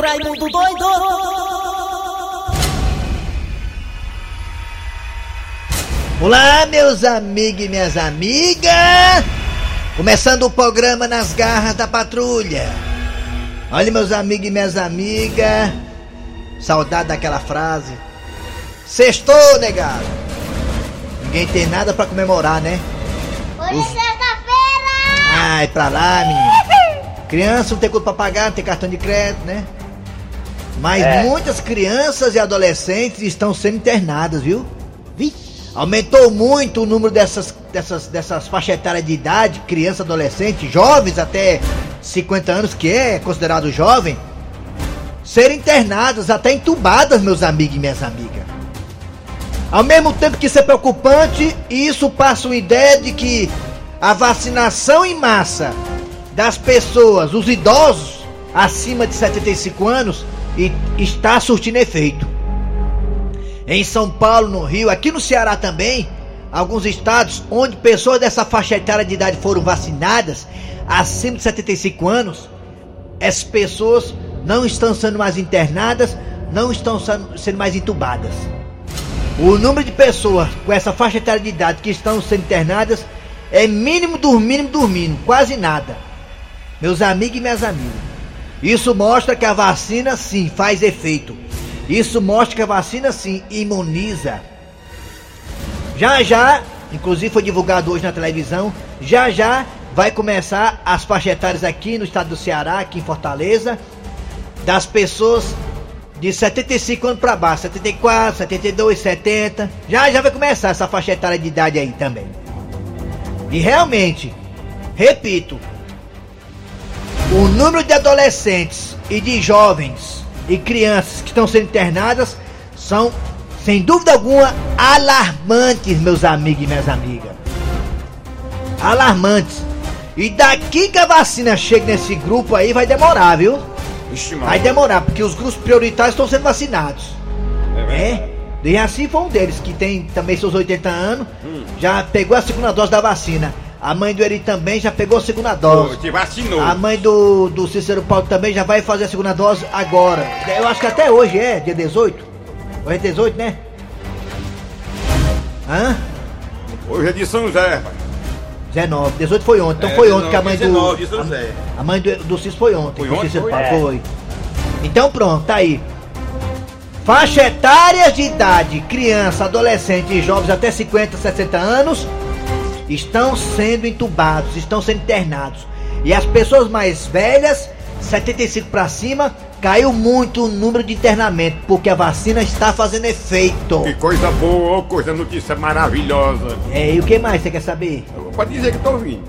Raimundo doido! Olá, meus amigos e minhas amigas! Começando o programa nas garras da patrulha. Olha, meus amigos e minhas amigas. Saudade daquela frase. Sextou, negado. Ninguém tem nada pra comemorar, né? Hoje é sexta-feira! Ai, pra lá, menino. Criança não tem conta pra pagar, não tem cartão de crédito, né? Mas É. muitas crianças e adolescentes estão sendo internadas, viu? Vixe. Aumentou muito o número dessas, dessas, dessas faixa etária de idade, criança, adolescente, jovens até 50 anos, que é considerado jovem, serem internadas, até entubadas, meus amigos e minhas amigas. Ao mesmo tempo que isso é preocupante, isso passa uma ideia de que a vacinação em massa das pessoas, os idosos acima de 75 anos, e- está surtindo efeito. Em São Paulo, no Rio, aqui no Ceará também, alguns estados onde pessoas dessa faixa etária de idade foram vacinadas acima de 75 anos, essas pessoas não estão sendo mais internadas, não estão sendo mais entubadas. O número de pessoas com essa faixa etária de idade que estão sendo internadas é mínimo do mínimo do mínimo, quase nada. Meus amigos e minhas amigas, isso mostra que a vacina sim faz efeito. Isso mostra que a vacina sim imuniza. Já já, inclusive foi divulgado hoje na televisão, já já vai começar as faixas etárias aqui no estado do Ceará, aqui em Fortaleza, das pessoas de 75 anos pra baixo, 74, 72, 70. Já já vai começar essa faixa etária de idade aí também. E realmente, repito, o número de adolescentes e de jovens e crianças que estão sendo internadas são, sem dúvida alguma, alarmantes, meus amigos e minhas amigas. Alarmantes. E daqui que a vacina chega nesse grupo aí vai demorar, viu? Ixi, Vai demorar, porque os grupos prioritários estão sendo vacinados. É? E assim foi um deles, que tem também seus 80 anos, já pegou a segunda dose da vacina. A mãe do Eri também já pegou a segunda dose. Te vacinou. A mãe do, do Cícero Paulo também já vai fazer a segunda dose agora. Eu acho que até hoje é, dia 18. Hoje é 18, né? Hã? Hoje é de São José, pai. 19. 18 foi ontem. Então É, foi ontem que a 19, mãe 19 de do. São José. A, a mãe do, do Cícero foi ontem. Foi ontem, Cícero foi? Paulo foi. Então pronto, tá aí. Faixa etária de idade, criança, adolescente e jovens até 50, 60 anos estão sendo entubados, estão sendo internados. E as pessoas mais velhas, 75 para cima, caiu muito o número de internamento, porque a vacina está fazendo efeito. Que coisa boa, ô, coisa notícia maravilhosa. É, e o que mais você quer saber? Pode dizer que tô ouvindo.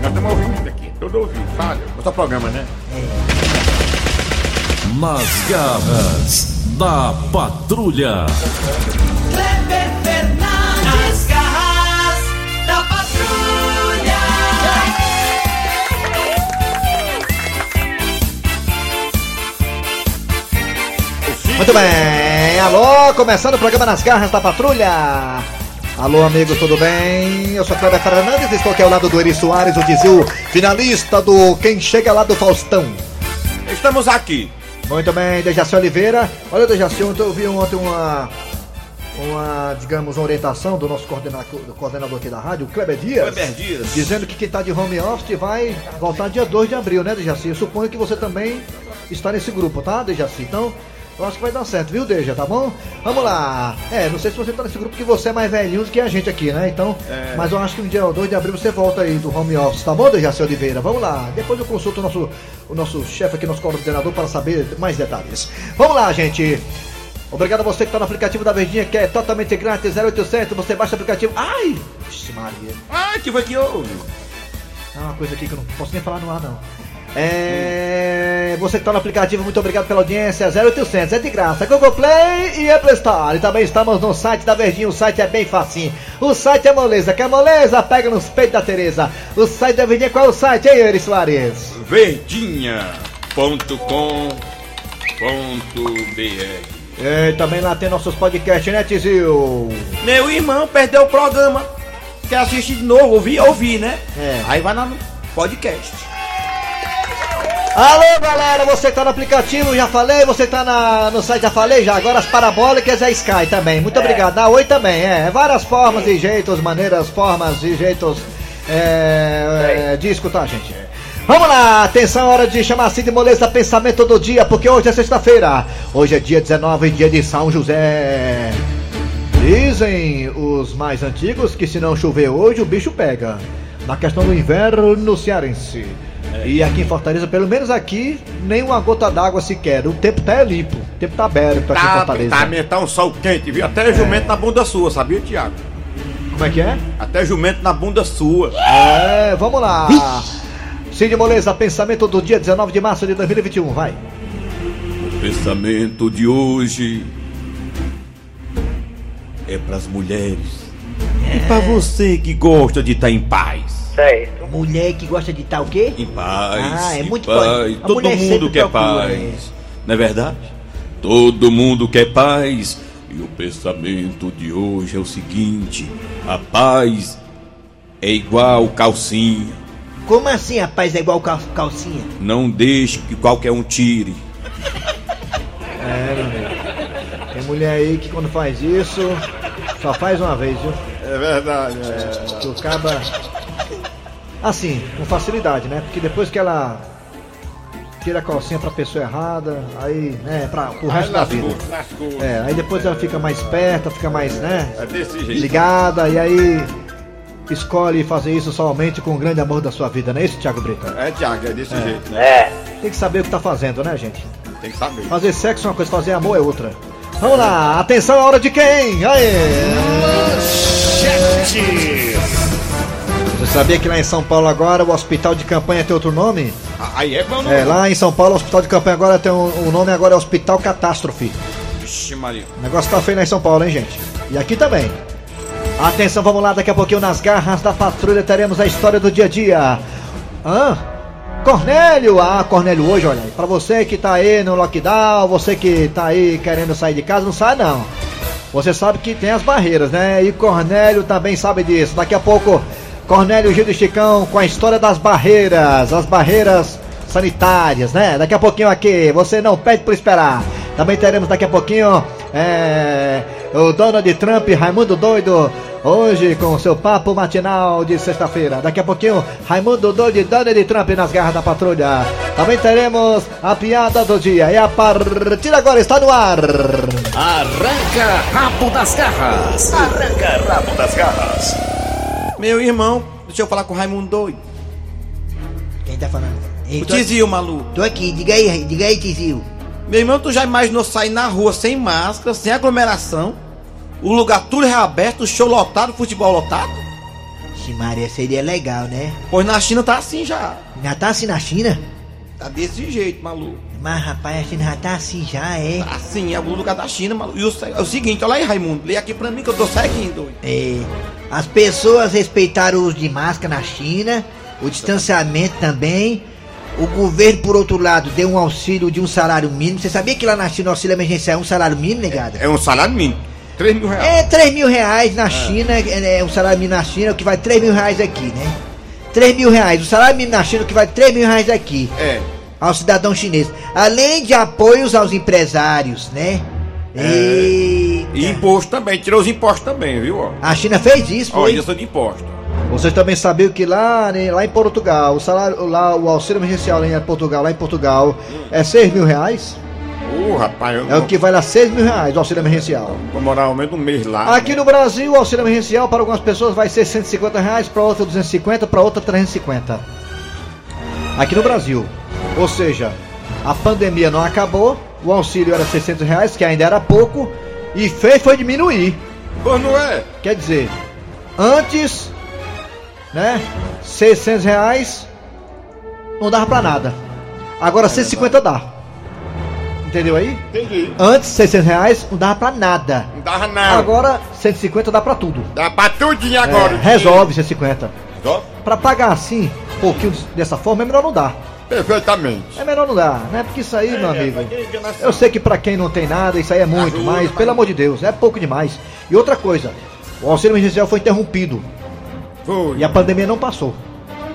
Nós estamos ouvindo isso aqui. Todo ouvindo. Fala. O seu programa, né? Nas garras da patrulha. Muito bem, alô, começando o programa Nas Garras da Patrulha. Alô, amigos, tudo bem? Eu sou Cleber Fernandes, estou aqui ao lado do Eri Soares, o Dizil, finalista do Quem Chega Lá do Faustão. Estamos aqui. Muito bem, Dejaci Oliveira. Olha, Dejaci, eu vi ontem uma, uma, digamos, uma orientação do nosso coordenador, do coordenador aqui da rádio, o Kleber Dias. Kleber Dias. Dizendo que quem está de home office vai voltar dia 2 de abril, né, Dejaci? Eu suponho que você também está nesse grupo, tá, Dejaci? Então, eu acho que vai dar certo, viu, Deja, tá bom? Vamos lá. É, não sei se você tá nesse grupo que você é mais velhinho do que a gente aqui, né? Então, mas eu acho que no dia 2 de abril você volta aí do home office, tá bom, Dejaci Oliveira? Vamos lá. Depois eu consulto o nosso, o nosso chefe aqui, nosso coordenador, para saber mais detalhes. Vamos lá, gente. Obrigado a você que está no aplicativo da Verdinha, que é totalmente grátis, 0800, você baixa o aplicativo. Ai! Vixe Maria. Ah, que foi que houve? É uma coisa aqui que eu não posso nem falar no ar, não. É, você que está no aplicativo, muito obrigado pela audiência. 0800, é de graça. Google Play e Apple Store. E também estamos no site da Verdinha. O site é bem facinho. O site é moleza. Quer moleza? Pega nos peitos da Tereza. O site da Verdinha, qual é o site, hein, Eri Soares? Verdinha.com.br E também lá tem nossos podcasts, né, Tizil? Meu irmão perdeu o programa. Quer assistir de novo? Ouvir? Ouvir, né? É. Aí vai lá no podcast. Alô, galera, você que tá no aplicativo, já falei, você tá na, no site, já falei, já. Agora as parabólicas é Sky também. Muito obrigado. Na Oi também, é. Várias formas e jeitos, maneiras, formas e jeitos é, é, de escutar, gente. Vamos lá, atenção, hora de chamar Cid Moleza Pensamento do Dia, porque hoje é sexta-feira. Hoje é dia 19, dia de São José. Dizem os mais antigos que se não chover hoje, o bicho pega. Na questão do inverno no cearense. E aqui em Fortaleza, pelo menos aqui, nem uma gota d'água sequer. O tempo tá limpo, o tempo tá aberto aqui em Tá, Fortaleza. tá, mesmo, tá um sol quente, viu? Até jumento na bunda sua, sabia, Tiago? Como é que é? Até jumento na bunda sua. É, vamos lá. Cid Moleza, pensamento do dia 19 de março de 2021, vai. O pensamento de hoje é pras mulheres. E pra você que gosta de estar em paz? Certo. Mulher que gosta de tal o quê? Em paz, Ah, é em muito paz. A Todo mulher mundo quer procura, paz. Não é verdade? Todo mundo quer paz. E o pensamento de hoje é o seguinte: a paz é igual calcinha. Como assim, rapaz, é igual cal- calcinha? Não deixe que qualquer um tire. É, meu amigo. Tem mulher aí que quando faz isso, só faz uma vez, viu? É verdade. Que o caba. Assim, com facilidade, né? Porque depois que ela tira a calcinha pra pessoa errada, aí, né, pra, pro resto da vida. lascou. É, aí depois ela fica mais esperta, fica mais, né? É desse jeito. Ligada, e aí escolhe fazer isso somente com o grande amor da sua vida, não é isso, Thiago Brita? É, Tiago, é desse jeito, né? É. Tem que saber o que tá fazendo, né, gente? Tem que saber. Fazer sexo é uma coisa, fazer amor é outra. Vamos lá, atenção, é hora de quem? Aê! Você sabia que lá em São Paulo agora o hospital de campanha tem outro nome? Aí é bom, É, lá em São Paulo o hospital de campanha agora tem um, o nome agora é Hospital Catástrofe. Vixe, Maria. O negócio tá feio lá em São Paulo, hein, gente? E aqui também. Atenção, vamos lá, daqui a pouquinho nas garras da patrulha teremos a história do dia a dia. Hã? Cornélio! Ah, Cornélio, hoje, olha aí, pra você que tá aí no lockdown, você que tá aí querendo sair de casa, não sai não. Você sabe que tem as barreiras, né? E Cornélio também sabe disso. Daqui a pouco, Cornélio Gil do Chicão com a história das barreiras, as barreiras sanitárias, né? Daqui a pouquinho aqui, você não pede por esperar. Também teremos daqui a pouquinho é, o Donald Trump, Raimundo Doido, hoje com o seu papo matinal de sexta-feira. Daqui a pouquinho, Raimundo Doido e Donald Trump nas garras da patrulha. Também teremos a piada do dia. E a partir agora está no ar. Arranca rabo das garras. Arranca rabo das garras. Meu irmão, deixa eu falar com o Raimundo doido. Quem tá falando? O Tizio, maluco. Tô aqui, diga aí, diga aí, Tizio. Meu irmão, tu já imaginou sair na rua sem máscara, sem aglomeração? O lugar tudo reaberto, o show lotado, o futebol lotado? Maria, seria legal, né? Pois na China tá assim já. Já tá assim na China? Tá desse jeito, maluco. Mas rapaz, a China já tá assim já, é? Tá assim, em algum lugar da China, maluco. E o, é o seguinte, olha aí, Raimundo, lê aqui pra mim que eu tô seguindo. É, as pessoas respeitaram o uso de máscara na China, o distanciamento também. O governo, por outro lado, deu um auxílio de um salário mínimo. Você sabia que lá na China o auxílio emergencial é um salário mínimo, negada? É um salário mínimo. 3 mil reais. É 3 mil reais na China, é, é um salário mínimo na China, o que vai 3 mil reais aqui, né? 3 mil reais, o salário mínimo na China, o que vai 3 mil reais aqui, É. ao cidadão chinês. Além de apoios aos empresários, né? Eita. E imposto também, tirou os impostos também, viu? A China fez isso, foi? isso de imposto. Vocês também sabiam que lá, né, lá em Portugal, o salário, lá, o auxílio emergencial lá em Portugal, lá em Portugal, é 6 mil reais. Ô, rapaz, eu É o que vai lá 6 mil reais o auxílio emergencial. vou morar ao menos um mês lá. Aqui no Brasil, o auxílio emergencial para algumas pessoas vai ser 150 reais, para outra 250, para outra 350. Aqui no Brasil. Ou seja, a pandemia não acabou, o auxílio era 600 reais, que ainda era pouco, e fez foi diminuir. Pois não é? Quer dizer, antes, né, 600 reais não dava pra nada. Agora 150 dá. Entendeu aí? Entendi. Antes 600 reais não dava pra nada. Não dava nada. Agora 150 dá pra tudo. Dá pra tudinho agora. É, resolve 150. Só Pra pagar assim, um pouquinho dessa forma, é melhor não dar. Perfeitamente. É melhor não dar, né? Porque isso aí, meu amigo. Eu sei que pra quem não tem nada, isso aí é muito, Ajuda, mas pelo amor de Deus, é pouco demais. E outra coisa, o auxílio emergencial foi interrompido Foi. e a pandemia não passou.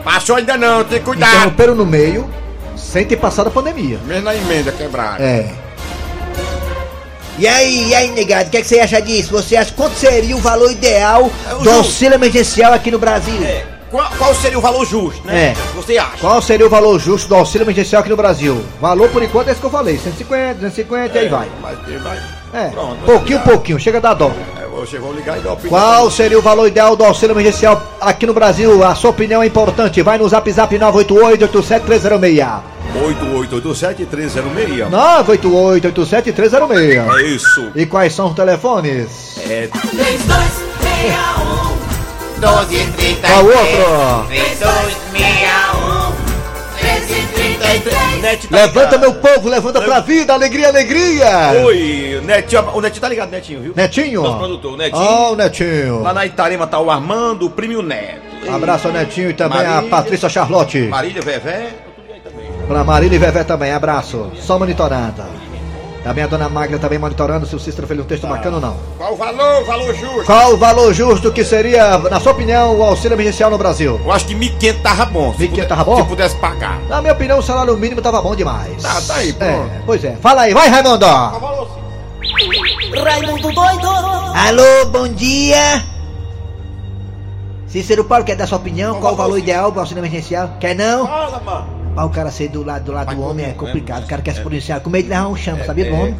Passou ainda não, tem que cuidar. Interromperam no meio Sem ter passado a pandemia. Mesmo na emenda quebrada. É. E aí, e aí, negado, o que, é que você acha disso? Você acha quanto seria o valor ideal É, do auxílio emergencial aqui no Brasil? É, qual, qual seria o valor justo, né? É. Você acha? Qual seria o valor justo do auxílio emergencial aqui no Brasil? Valor por enquanto é esse que eu falei, 150, 250 e aí vai. Mas vai. É, Pronto, pouquinho, pouquinho, chega a dar dó. É, você vai ligar e opinião. Qual seria o valor ideal do auxílio emergencial aqui no Brasil? A sua opinião é importante. Vai no zap zap 988-87306. 8887-306. 988-87306. É isso. E quais são os telefones? É 3261 1233 Qual outro? 3261 1333 Net tá Levanta ligado. meu povo, levanta pra vida, alegria, alegria! Oi, Netinho, o Netinho tá ligado, Netinho, viu? Netinho? Nosso produtor, o Netinho. Ó, o Netinho. Lá na Itarema tá o Armando, o primo e o Neto. Abraço ao Netinho e também a Marília. Patrícia Charlotte. Marília, Vevé, também. Pra Marília e Vevé também, abraço. Só monitorando. Também a dona Magda também monitorando se o Cícero fez um texto bacana ou não. Qual o valor? Valor justo. Qual o valor justo que seria, na sua opinião, o auxílio emergencial no Brasil? Eu acho que 1.500 tava bom. se 1.500 puder- tava bom? Se pudesse pagar. Na minha opinião, o salário mínimo tava bom demais. Tá, tá aí, pronto. É, pois é. Fala aí, vai, Raimundo! Raimundo doido Alô, bom dia! Cícero Paulo, quer dar sua opinião? Qual o valor ideal do auxílio emergencial? Quer não? Fala, mano. Pra o cara ser do lado do, lado do homem é complicado. O cara quer se É. policiar. Com medo de levar um chama, sabia do homem?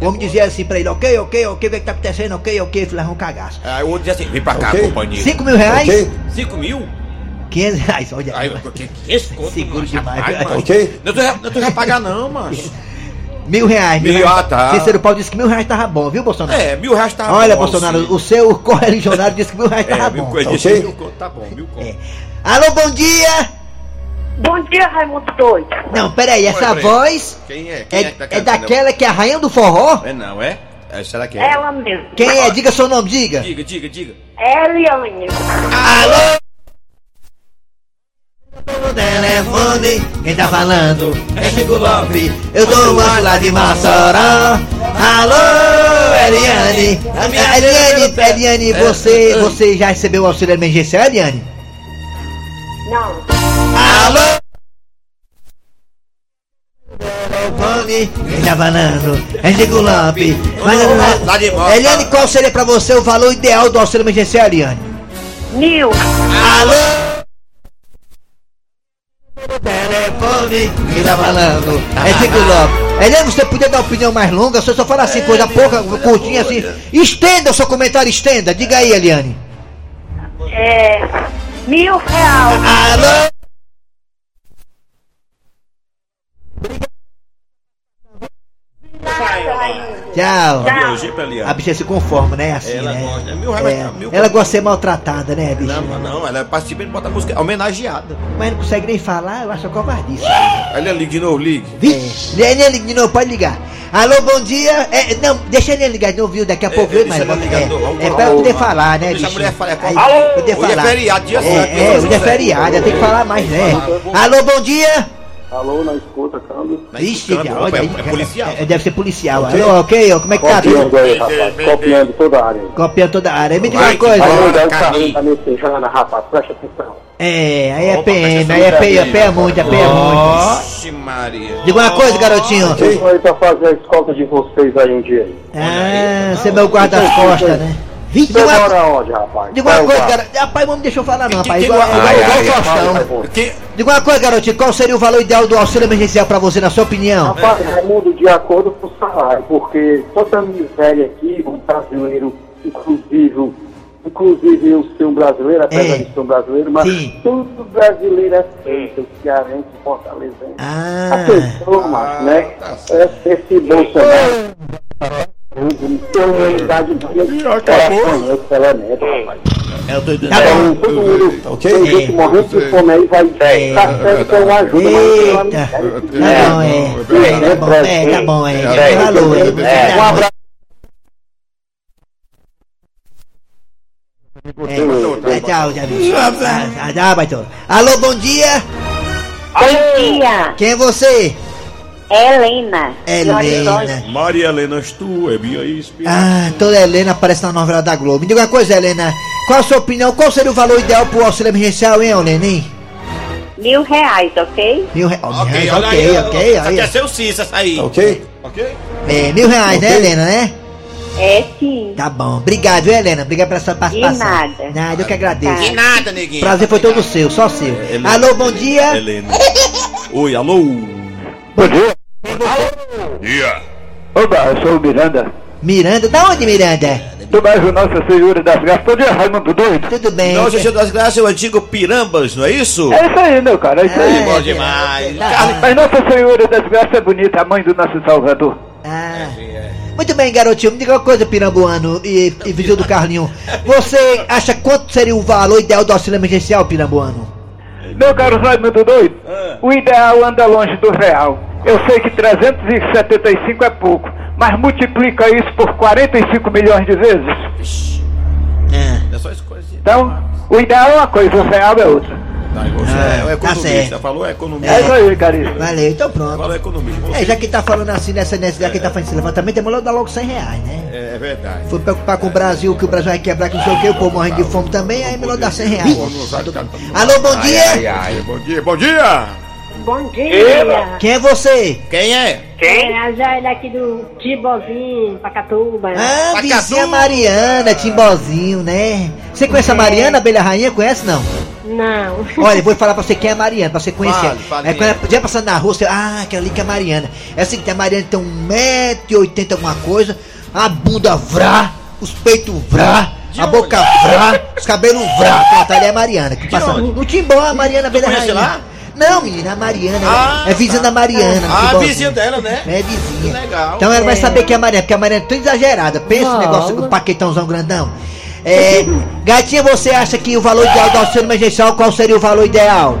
O homem dizia assim pra ele, ok, ok, ok, o que que tá acontecendo? Ok, ok, ele levou um cagaço. Aí o outro dizia assim, vem pra cá, companheiro. 5 mil reais? Ok. 5 mil? 500 reais, olha. Aí, é? Seguro demais. Ok. Não tô, não tô já pagar não, macho. Mil reais, mil, Mil, reais. ah, tá. Cícero Paulo disse que mil reais tava bom, viu, Bolsonaro? É, mil reais tá Olha, bom, Bolsonaro, sim. o seu correligionário disse que mil reais tava É, mil bom. coisas, Ok. mil conto, tá bom, mil conto. É. Alô, bom dia! Bom dia, Raimundo Doido. Não, peraí, essa peraí. voz Quem é? Quem é, é, que tá é daquela que é a rainha do forró? É não, é? é será que é? Ela mesmo. Quem é? Diga seu nome, diga. Diga, diga, diga. Eliane. Alô? No telefone, quem tá falando é Chico Lopes. Eu tô lá de Massoró. Alô, Eliane. Eliane, Eliane, você, você já recebeu o auxílio emergencial, Eliane? Não. Quem tá falando é Chico Lopes. Mas, de volta. Eliane, qual seria pra você o valor ideal do auxílio emergencial, Eliane? Mil. Alô? Telefone, quem tá falando? É Chico Lopes. Eliane, você podia dar uma opinião mais longa? Você só fala assim, coisa pouca, curtinha assim. Estenda o seu comentário, estenda. Diga aí, Eliane. É. Mil real. Alô? Tchau. A bicha se conforma, né? Assim, Ela né? gosta. É. mas mil Ela gosta de ser maltratada, né, bicha? Não, não, ela participa de botar música homenageada. Mas não consegue nem falar, eu acho covardice. Aí liga de novo, ligue. Vixe, Leninha liga de novo, pode ligar. Alô, bom dia. É, não, deixa ele ligar de novo, viu? Daqui a pouco é, vem, deixa mas ela é, é pra eu poder Vamos lá. falar, né, Deixa a bicho? falar, é Alô? poder Hoje é falar. feriado, dia É, certo, é, dia hoje é feriado, tem que falar mais, né? Alô, bom dia. Alô, na escuta, câmbio. Na Ixi, escuta, olha é, aí. é policial. É, deve ser policial. Alô, ok, ó, como é que tá? Copiando aí, rapaz. Copiando toda a área. Copiando toda a área. Me diga uma coisa. é o carrinho tá me rapaz. Presta atenção. É, aí é Opa, PM, aí é peia, Gabriel. peia muito, é peia muito. Oxe, Maria. Diga uma coisa, garotinho. Eu vou aí pra fazer a escolta de vocês aí um dia. Ah, você é meu guarda-costas, né? Vixe, diga uma, onde, rapaz? diga uma é coisa. Rapaz, não me deixou falar não, Que- rapaz. Igual, que- igual, ai, igual ai, o Faustão. Diga uma coisa, garotinho. Qual seria o valor ideal do auxílio emergencial pra você, na sua opinião? Rapaz, Raimundo, de acordo com o salário, porque toda miséria aqui, o brasileiro, inclusive, inclusive eu ser um brasileiro, apesar É. de ser um brasileiro, mas Sim. todo brasileiro é feito, o cearense, o fortalezense. Ah, Atenção, macho, né? Esse Bolsonaro. Tem uma idade de acabou. outro elemento, rapaz. é o doido. Tá bom. Então, todo mundo, Ok. tem gente morrendo de fome aí, vai tá certo que é mas tem uma Eita. Tá bom, é. É, Tá bom, é, tá bom, é. É, é. Um Tá abraço. É, tchau. Ah, Tchau. Alô, bom dia. Bom dia. Quem é você? Helena. Helena. Maria Helena, tu é minha inspiração. Ah, toda Helena aparece na novela da Globo. Me diga uma coisa, Helena. Qual a sua opinião? Qual seria o valor ideal pro auxílio emergencial, hein, Helena, hein? Mil reais, ok? Mil reais. Ok, ok, olha ok, aí. ok. Essa aí. quer ser o Cícero, essa aí. Ok? Ok? É, mil reais, né, Helena, né? É sim. Tá bom. Obrigado, viu, Helena? Obrigado pela sua participação. nada. Nada, eu que agradeço. De nada, neguinho. Prazer foi todo seu, só seu. Helena, Alô, bom dia. Helena. Oi, alô. Bom dia. Dia. Oba, eu sou o Miranda. Miranda, da onde, Miranda? Do bairro Nossa Senhora das Graças. Bom dia, Raimundo Doido. Tudo bem? Não, Gigi das Graças é o antigo Pirambas, não é isso? É isso aí, meu cara, é isso aí. É, Bom demais. tá Carlos- Mas Nossa Senhora das Graças é bonita, a mãe do nosso Salvador. Ah. Muito bem, garotinho. Me diga uma coisa, Pirambuano e, e vizinho do Carlinho. Você acha quanto seria o valor ideal do auxílio emergencial, Pirambuano? Meu caro Raimundo Doido, o ideal anda longe do real. Eu sei que 375 é pouco, mas multiplica isso por 45 milhões de vezes. É só isso coisa. Então, o ideal é uma coisa, o real é outra. Tá, você Ah, é o tá economista. certo. falou economia. É isso aí, caríssimo. Valeu, então pronto. Falou economista. Você- É, já que tá falando assim nessa necessidade que tá fazendo esse levantamento, é melhor dar logo 100 reais, né? É, é verdade. Foi preocupar com o Brasil, que o Brasil vai quebrar, que não sei o que, o povo morrendo de fome também, aí é melhor dar 100 reais. Alô, bom dia! Ai, ai, bom dia, bom dia. Bom dia. Quem é você? Quem é? É a Jair aqui do Tibozinho, Pacatuba. Ah, vizinha Mariana, Timbozinho, né? Você conhece a Mariana, Abelha Rainha? Conhece não? Não. Olha, eu vou falar pra você quem é a Mariana, pra você conhecer. Fale. é quando ela podia passando na rua, você, ah, aquela ali que é a Mariana. É assim que a Mariana tem 1,80m alguma coisa, a bunda vrá, os peitos vrá, a boca vrá, os cabelos vrá. Pronto, ali é a Mariana. Que passa onde? no Timbó, a Mariana Rainha. lá? Não, menina, a Mariana. Ah, é vizinha tá. da Mariana. Ah, Timbózinho. vizinho dela, né? É vizinha. Legal. Então ela vai saber que é a Mariana, porque a Mariana é tão exagerada. Pensa no negócio do paquetãozão grandão. É, gatinha, você acha que o valor ideal do auxílio emergencial, qual seria o valor ideal?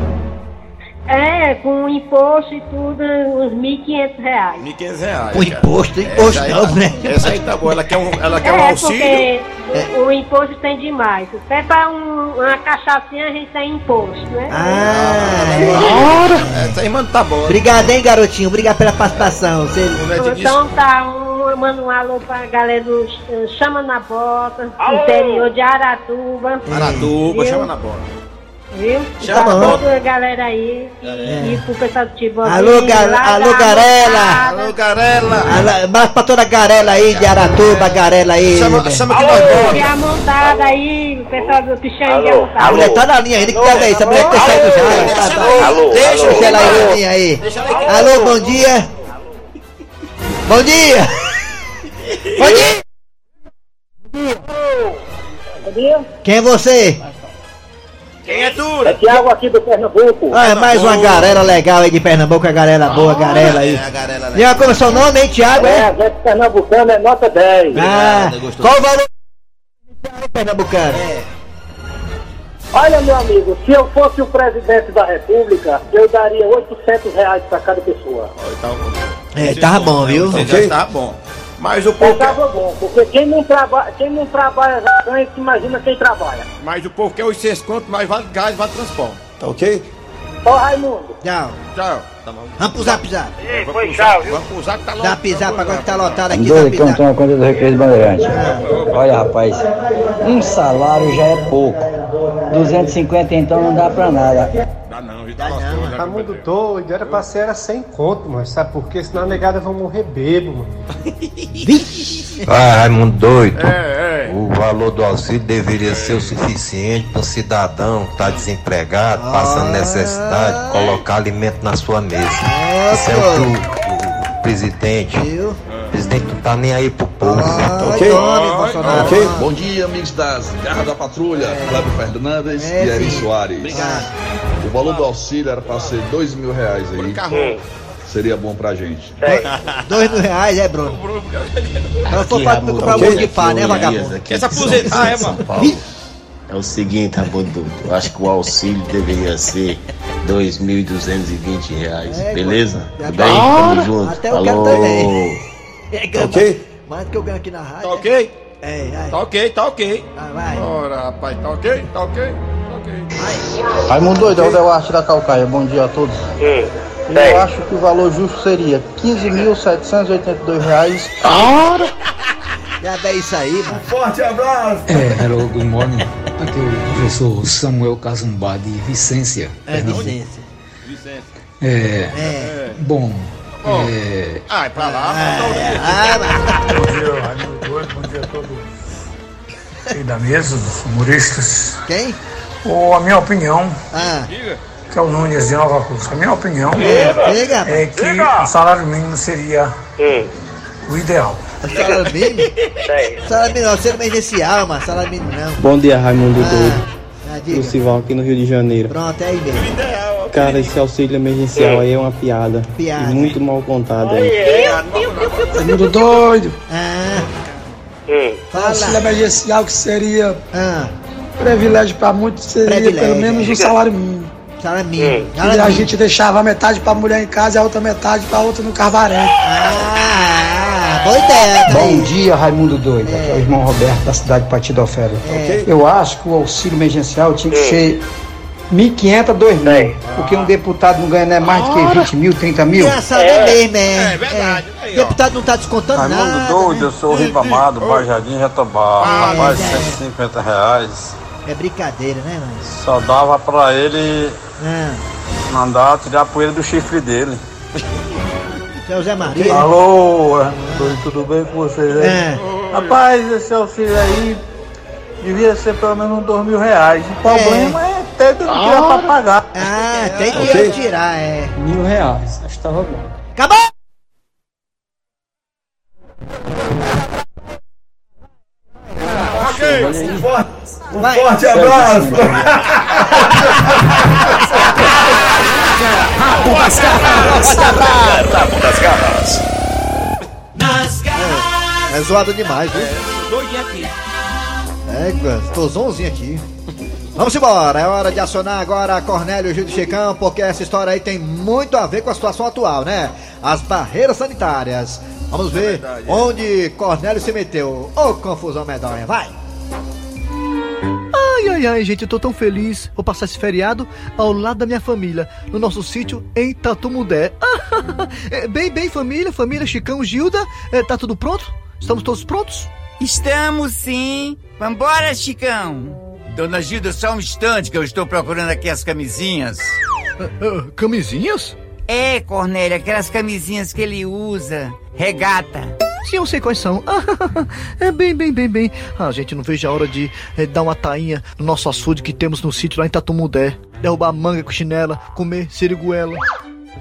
É, com imposto e tudo, uns 1.500 reais. 1.500 reais. O cara. imposto, Essa imposto não, tá- né? Essa aí tá boa. Ela quer um, ela quer um É, auxílio. porque o, o imposto tem demais. Até pra um, uma cachaçinha a gente tem imposto, né? Ah, Essa aí, mano, tá boa. obrigado, hein, garotinho. Obrigado pela participação. Você... Disse- Então tá, um, manda um alô pra galera do eh, Chama na Bota, interior de Aratuba, Aratuba, Viu? chama na bola. viu? Chama Pra na toda a galera aí e, e pro pessoal do Tibozinho. Alô, gar- alô, Garela. Alô, Garela. Alô, Mas pra toda a garela aí de Aratuba, garela aí. Chama, né? chama que nós E bora. a montada aí, o pessoal do Pichão e a A mulher tá na linha ainda, que pega isso. A mulher ter saído já. Tá, tá. Alô, Deixa alô, ela aí alô. na linha aí. Deixa ela aí. Alô, bom dia. Bom dia. Bom dia. Quem é você? Quem é tu? É Tiago aqui do Pernambuco. Ah, é mais uma galera legal aí de Pernambuco, a galera boa, a garela aí. É, a Garela. E olha como é seu nome, hein, Thiago, É, é? a gente pernambucano é nota 10. Ah, Obrigado, gostou. qual o valor pernambucano? Olha, meu amigo, se eu fosse o presidente da república, eu daria 800 reais pra cada pessoa. É, tava bom, viu? Já tá bom. Mas o Eu povo, quer, tava bom, porque quem não, traba quem não trabalha já ganha, se imagina quem trabalha. Mas o povo quer os seis contos, mas vale gás, vale transporte. tá ok? Ô, Raimundo, Tchau. Tchau. Vamos pro zap zap. Foi tchau, viu? Vamos usar que tá logo. Zap zap agora que tá lotado aqui, Doido, zap que eu não zap. tomo conta do Recreio do Bandeirante. Olha, rapaz, um salário já é pouco. 250 então não dá pra nada. Dá não, já tá lascou. já Tá muito doido, era pra ser era sem conto, mano. Sabe por quê? Senão a negada vão morrer bebo, mano. Ah, Raimundo doido. É, é. O valor do auxílio deveria ser o suficiente para o cidadão que está desempregado, passando necessidade, colocar alimento na sua mesa. Isso é o que o, o presidente. Viu? O presidente não tá nem aí pro povo. Ah, ok? tome, Bolsonaro. Ok? Bom dia, amigos das Garras da Patrulha, Cláudio Fernandes É, e Eri. Soares. Obrigado. O valor do auxílio era para ser dois mil reais aí. Carro. Seria bom pra gente. Dois mil reais, é, Bruno? Ela foi pra comprar um monte de pá, né, vagabundo? Essa aposentar, é, mano? É o seguinte, Rabudu, eu acho que o auxílio deveria ser 2.220 reais, É, beleza? Tudo bem? Tamo junto. Até eu quero Alô? também. É, ganha ok? Mais do que eu ganho aqui na rádio. Tá ok? É, vai. Tá ok, tá ok. Vai, vai. Ora, rapaz, tá ok? Tá ok? Tá ok. Raimundo doido, é o Delarte da Calcaia. Bom dia a todos. Eu acho que o valor justo seria 15.782 reais. Já é isso aí, mano. É, hello, good morning. Aqui é o professor Samuel Cazumbá de Vicência, É, Pernambuco. licença. É. Bom. É. Ai, pra lá. Bom dia, Raimundo Doido. Bom dia a todos aí da mesa, dos humoristas. Quem? Ou a minha opinião, Ah, que é o Nunes de Nova Cruz. A minha opinião Diga. Diga, é que o salário mínimo seria o ideal. salário mínimo? Salário mínimo, auxílio emergencial, mas salário mínimo não. Bom dia, Raimundo Doido. Ah, diga. Lucival aqui no Rio de Janeiro. Pronto, é aí mesmo. Cara, esse auxílio emergencial aí é uma piada. Piada. E muito mal contada aí. Raimundo Doido. Ah, Auxílio emergencial que seria ah, privilégio para muitos, seria Privilégio. pelo menos um salário mínimo. salário mínimo. E Salário a gente deixava metade pra mulher em casa e a outra metade pra outra no carvaré. Ah, boa ideia, tá Bom dia, Raimundo Doido. Aqui é o irmão Roberto da cidade de Patidofera. É. Eu acho que o auxílio emergencial tinha que ser 1.500 a 2.000. Porque um deputado não ganha né, mais do que 20 mil, 30 mil. Engraçado é mesmo, é. É verdade. É. Aí. Deputado não tá descontando Raimundo nada. doido, né? eu sou o Ribamado, Bajardim Jatobá. Ah, Rapaz, é. 150 reais. É brincadeira, né, mano? Só dava pra ele Ah, mandar tirar a poeira do chifre dele. seu Zé Maria. Alô, Raimundo doido, tudo bem com vocês aí? É. Rapaz, esse auxílio aí devia ser pelo menos uns dois mil reais. O problema é, ter que tirar pra pagar. Ah, tem que Ok. tirar, é. Mil reais. Acho que tava bom. Acabou! Vai. Forte abraço! Rabo das garras. Rabo das garras. Nas garras. É zoado demais, viu? Doidinho aqui. Égua, tô zonzinho aqui. Vamos embora, é hora de acionar agora a Cornélio Gil de Chicão, porque essa história aí tem muito a ver com a situação atual, né? As barreiras sanitárias. Vamos ver verdade, é. onde Cornélio se meteu. Ô, confusão medonha, vai! Ai, ai, ai, gente, eu tô tão feliz. Vou passar esse feriado ao lado da minha família, no nosso sítio em Tatumudé. É, bem, bem, família, família, Chicão, Gilda, é, tá tudo pronto? Estamos todos prontos? Estamos sim. Vambora, Chicão. Dona Gilda, só um instante que eu estou procurando aqui as camisinhas. Ah, ah, camisinhas? É, Cornélio, aquelas camisinhas que ele usa. Regata. Sim, eu sei quais são. é bem, bem, bem, bem. Ah, gente, não vejo a hora de eh, dar uma tainha no nosso açude que temos no sítio lá em Tatumudé. Derrubar manga com chinela, comer siriguela.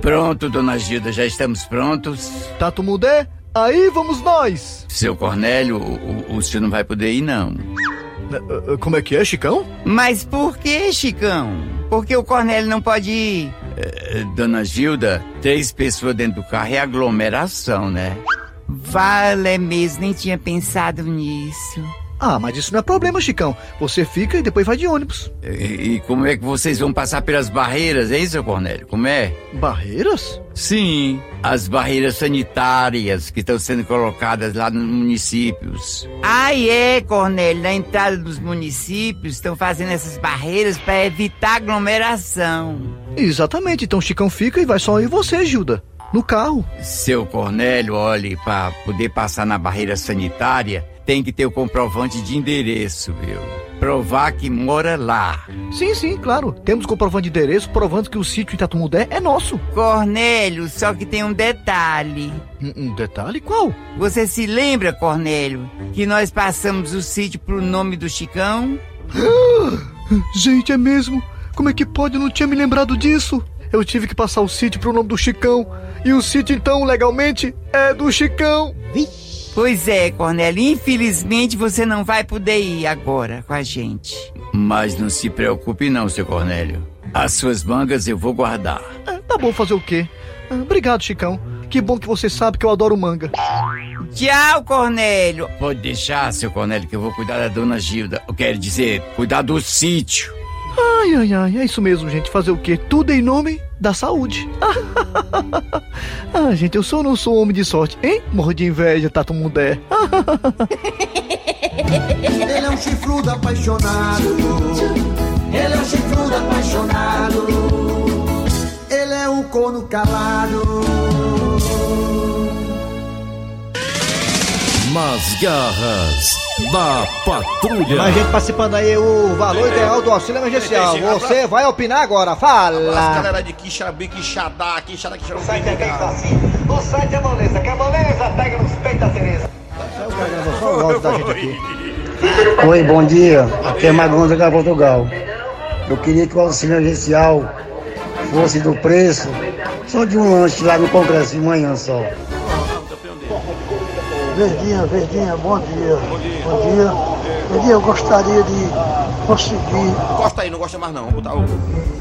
Pronto, Dona Gilda, já estamos prontos. Tatumudé, aí vamos nós! Seu Cornélio, o, o- o senhor não vai poder ir, não. Ah, ah, Como é que é, Chicão? Mas por que, Chicão? Porque o Cornélio não pode ir? Eh, Dona Gilda, três pessoas dentro do carro é aglomeração, né? Vale mesmo, nem tinha pensado nisso. Ah, mas isso não é problema, Chicão. Você fica e depois vai de ônibus. E, e como é que vocês vão passar pelas barreiras, hein, seu Cornélio? Como é? Barreiras? Sim, as barreiras sanitárias que estão sendo colocadas lá nos municípios. Ah, é, Cornélio, na entrada dos municípios estão fazendo essas barreiras para evitar aglomeração. Exatamente, então o Chicão fica e vai só eu e você, Gilda. No carro. Seu Cornélio, olhe, para poder passar na barreira sanitária, tem que ter o comprovante de endereço, viu? Provar que mora lá. Sim, sim, claro. Temos comprovante de endereço provando que o sítio Itatumudé é nosso. Cornélio, só que tem um detalhe. Um, um detalhe qual? Você se lembra, Cornélio, que nós passamos o sítio pro nome do Chicão? Gente, é mesmo? Como é que pode? Eu não tinha me lembrado disso. Eu tive que passar o sítio pro nome do Chicão. E o sítio, então, legalmente, é do Chicão. Pois é, Cornélio, infelizmente você não vai poder ir agora com a gente. Mas não se preocupe não, seu Cornélio. As suas mangas eu vou guardar. Ah, tá bom fazer o quê? Ah, obrigado, Chicão. Que bom que você sabe que eu adoro manga. Tchau, Cornélio. Pode deixar, seu Cornélio, que eu vou cuidar da dona Gilda. Eu quero dizer, cuidar do sítio. Ai, ai, ai, é isso mesmo, gente. Fazer o quê? Tudo em nome da saúde. ah, gente, eu sou ou não sou homem de sorte, hein? Morro de inveja, Tato Mudé. Ele é um chifrudo apaixonado. Ele é um chifrudo apaixonado. Ele é um corno calado. Nas garras da Patrulha. Mais gente participando aí, o valor ideal do auxílio emergencial. Você vai opinar agora, As fala! galera de Quixabi, Quixadá, Quixadá, Quixadá. O site é bem fácil. O site é moleza, que a moleza pega nos peitos da Tereza. Oi, bom dia. Aqui é Magonza da Portugal. Eu queria que o auxílio emergencial fosse do preço só de um lanche lá no Congresso de manhã só. Verdinha, Verdinha, bom dia. Bom dia. Bom dia, eu gostaria de conseguir. Gosta aí, não gosta mais não. O.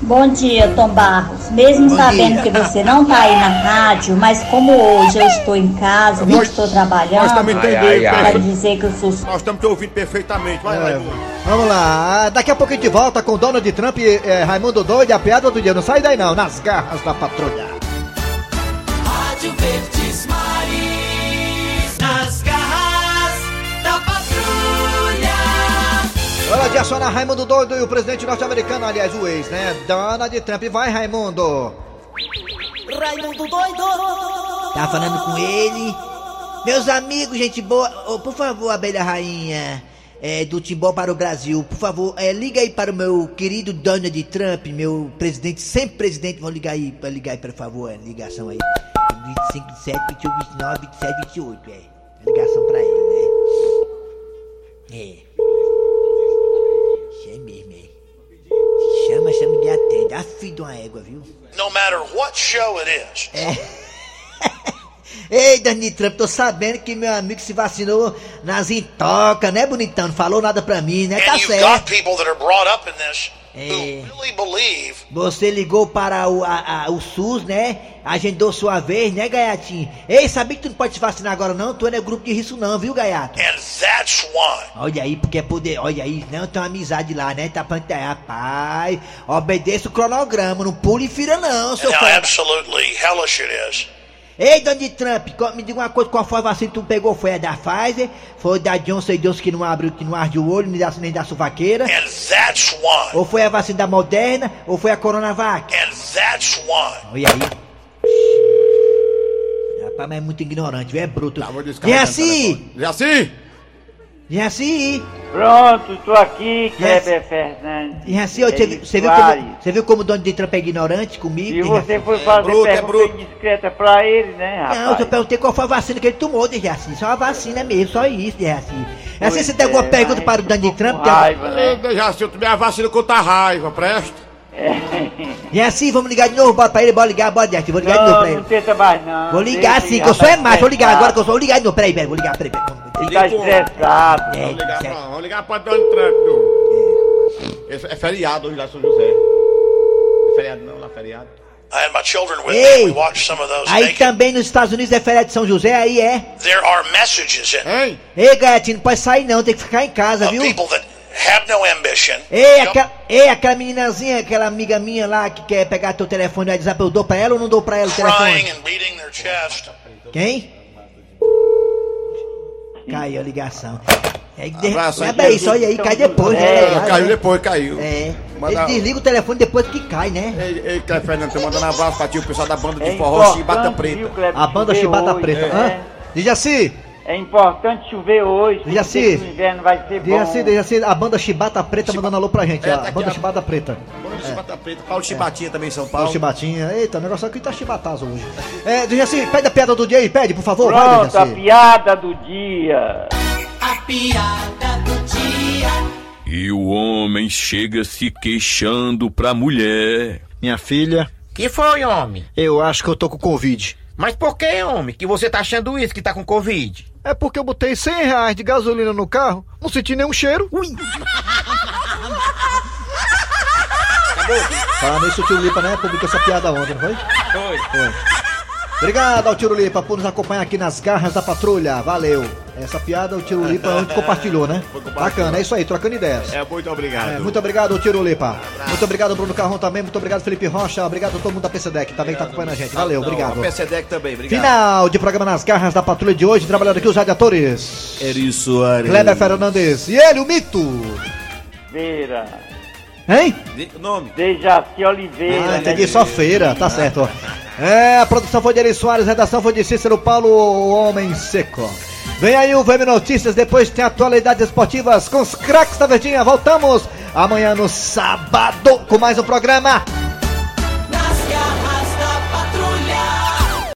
Bom dia, Tom Barros. Mesmo sabendo que você não tá aí na rádio, mas como hoje eu estou em casa, não estou trabalhando, Nós também entendemos. quero dizer que eu sou Nós estamos te ouvindo perfeitamente. Vai lá, É, Edmundo. vamos lá, daqui a pouco a gente volta com Donald Trump e eh, Raimundo Doido e a piada do dia. Não sai daí não, nas garras da patrulha. De acionar Raimundo Doido e o presidente norte-americano, aliás, o ex, né? Donald Trump. Vai, Raimundo. Raimundo doido. Tá falando com ele? Meus amigos, gente boa, ô, por favor, abelha rainha é, do Timbó para o Brasil, por favor, é, liga aí para o meu querido Donald Trump, meu presidente, sempre presidente, vão ligar aí, ligar aí, por favor, é, ligação aí. 25, 27, 28, 29, 27, 28, é. Ligação pra ele, né? É. É mesmo, é. Chama, chama e atende. A filho de uma égua, viu? No matter what show it is. Ei, Donald Trump, tô sabendo que meu amigo se vacinou nas intocas, né, bonitão? Não falou nada pra mim, né? Tá certo. É. Você ligou para o, a- a- o SUS, né? Agendou sua vez, né, Gaiatinho? Ei, sabia que tu não pode se vacinar agora, não? Tu não é grupo de risco, não, viu, Gaiato? and that's why Olha aí, porque é poder. Olha aí, não tem uma amizade lá, né? Tá pra rapaz. Obedeça o cronograma, não pule e fira, não, seu how fera. absolutely hellish it is. Ei, Donald Trump, me diga uma coisa, qual foi a vacina que tu pegou? Foi a da Pfizer? Foi da Johnson Johnson que não abre, que não arde o olho, nem da, nem da suvaqueira? And that's why. Ou foi a vacina da Moderna? Ou foi a Coronavac? And that's why. Olha aí. Rapaz, mas é muito ignorante, viu? É bruto. Jaci! Jaci! Jaci! Pronto, tô aqui, Kleber Fernandes. Jaci, ó, você, viu- você viu como, você viu como o Donald Trump é ignorante comigo? E você foi fazer pergunta indiscreta pra ele, né, rapaz? Não, eu perguntei qual foi a vacina que ele tomou, de Jaci. Só a vacina mesmo, só isso, de Jaci. Assim, você tem alguma é, pergunta para o Donald Trump? raiva, né? Jaci, eu tomei a vacina contra a raiva, presta. Jaci, vamos ligar de novo, bota pra ele, bora ligar, bora, Jaci, vou ligar de novo Não, pra não ele. tenta mais não. Vou ligar sim, que eu sou é macho, vou ligar agora que eu sou. Vou ligar de novo, peraí, peraí, vou ligar, peraí, peraí. Fica estressado. É, Vamos ligar, certo. pra, vamos ligar pra Donald Trump, do. Esse É feriado hoje lá em São José. É feriado não, lá é feriado. I had my children with Ei! me. We watched some of those Aí naked. também nos Estados Unidos é feriado de São José, aí é. There are messages in Ei! Ei, Gaiatinho, não pode sair não, tem que ficar em casa, viu? people that have no ambition. Ei, aquela, ei, aquela meninazinha, aquela amiga minha lá que quer pegar teu telefone no WhatsApp, eu dou pra ela ou não dou pra ela o crying telefone? and beating their chest. Quem? Caiu a ligação. É, de, Abraço aí, é bem isso, olha aí, cai depois, né? É, legal, caiu né? depois, caiu. É. Manda- Ele desliga o telefone depois que cai, né? Ei, ei, Cleber Fernando, tô mandando um abraço pra ti, o pessoal da banda de É forró Chibata viu, Preta. Kleber, A banda Chibata hoje, Preta. né? Hã? Diz assim, É importante chover hoje. porque Jaci. O inverno vai ser diz bom. assim, assim, a banda Chibata Preta mandando alô pra gente, É, ó, tá a aqui banda a- Chibata Preta. Banda de Chibata Preta, Paulo Chibatinha também em São Paulo Paulo. Chibatinha. Eita, o negócio aqui tá chibatazo hoje. É, diz assim, pede a piada do dia aí, pede, por favor, vai, Pronto, a piada do dia. A piada do dia. E o homem chega se queixando pra mulher. Minha filha, Que foi, homem? eu acho que eu tô com Covid. Mas por que, homem? Que você tá achando isso, que tá com Covid? É porque eu botei 100 reais de gasolina no carro, não senti nenhum cheiro. Ui. Falando nisso, o tio Lipa, né, publicou essa piada ontem, não foi? Foi. Foi. Obrigado ao Tiro Lipa por nos acompanhar aqui nas garras da patrulha. Valeu. Essa piada o Tiro Lipa ontem compartilhou, né? Bacana, é isso aí, trocando ideias. É, muito obrigado. É, muito obrigado, Tiro Lipa. Muito obrigado, Bruno Carrão também. Muito obrigado, Felipe Rocha. Obrigado a todo mundo da PCDEC que também tá acompanhando a gente. Valeu, obrigado. A PCDEC também, obrigado. Final de programa nas garras da patrulha de hoje. Trabalhando aqui os radiadores. Eri Soares. Kleber Fernandes. E ele, o mito. Feira. Hein? O nome? Dejaci Oliveira. Ah, né, entendi, só feira, tá certo. ó. É, a produção foi de Eri Soares, redação foi de Cícero Paulo, o Homem Seco. Vem aí o VM Notícias, depois tem atualidades esportivas com os craques da Verdinha. Voltamos amanhã no sábado com mais um programa